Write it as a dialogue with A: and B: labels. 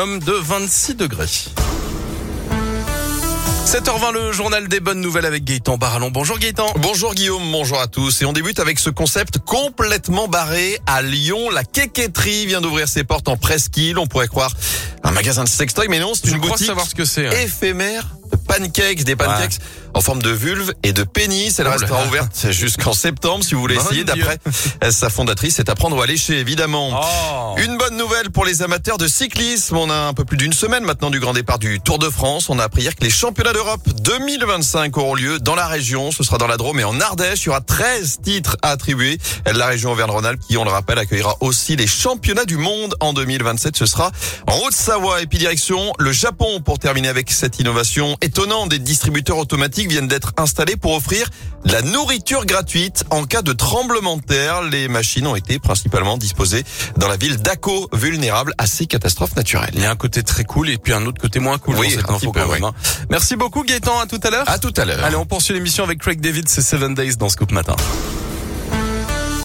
A: Homme de 26 degrés. 7h20, le journal des bonnes nouvelles avec Gaëtan Barallon. Bonjour Gaëtan.
B: Bonjour Guillaume, bonjour à tous. Et on débute avec ce concept complètement barré à Lyon. La quéquetterie vient d'ouvrir ses portes en presqu'île. On pourrait croire un magasin de sextoy, mais non, c'est une boutique
A: savoir ce que c'est.
B: éphémère pancakes, des pancakes en forme de vulve et de pénis. Elle
A: Oh
B: restera ouverte jusqu'en septembre si vous voulez essayer. D'après sa fondatrice, c'est à prendre ou à lécher, évidemment.
A: Oh.
B: Une bonne nouvelle pour les amateurs de cyclisme. On a un peu plus d'une semaine maintenant du grand départ du Tour de France. On a appris hier que les championnats d'Europe 2025 auront lieu dans la région. Ce sera dans la Drôme et en Ardèche. Il y aura 13 titres à attribuer. La région Auvergne-Rhône-Alpes qui, on le rappelle, accueillera aussi les championnats du monde en 2027. Ce sera en Haute-Savoie. Et puis direction le Japon pour terminer avec cette innovation étonnante. Des distributeurs automatiques viennent d'être installés pour offrir de la nourriture gratuite en cas de tremblement de terre. Les machines ont été principalement disposées dans la ville d'Ako, vulnérable à ces catastrophes naturelles.
A: Il y a un côté très cool et puis un autre côté moins cool
B: Oui,
A: dans cette
B: un
A: info
B: petit peu,
A: quand même,
B: oui.
A: hein. Merci beaucoup Gaëtan, à tout à l'heure.
B: À tout à l'heure.
A: Allez, on poursuit l'émission avec Craig David, c'est 7 Days dans Scoop Matin.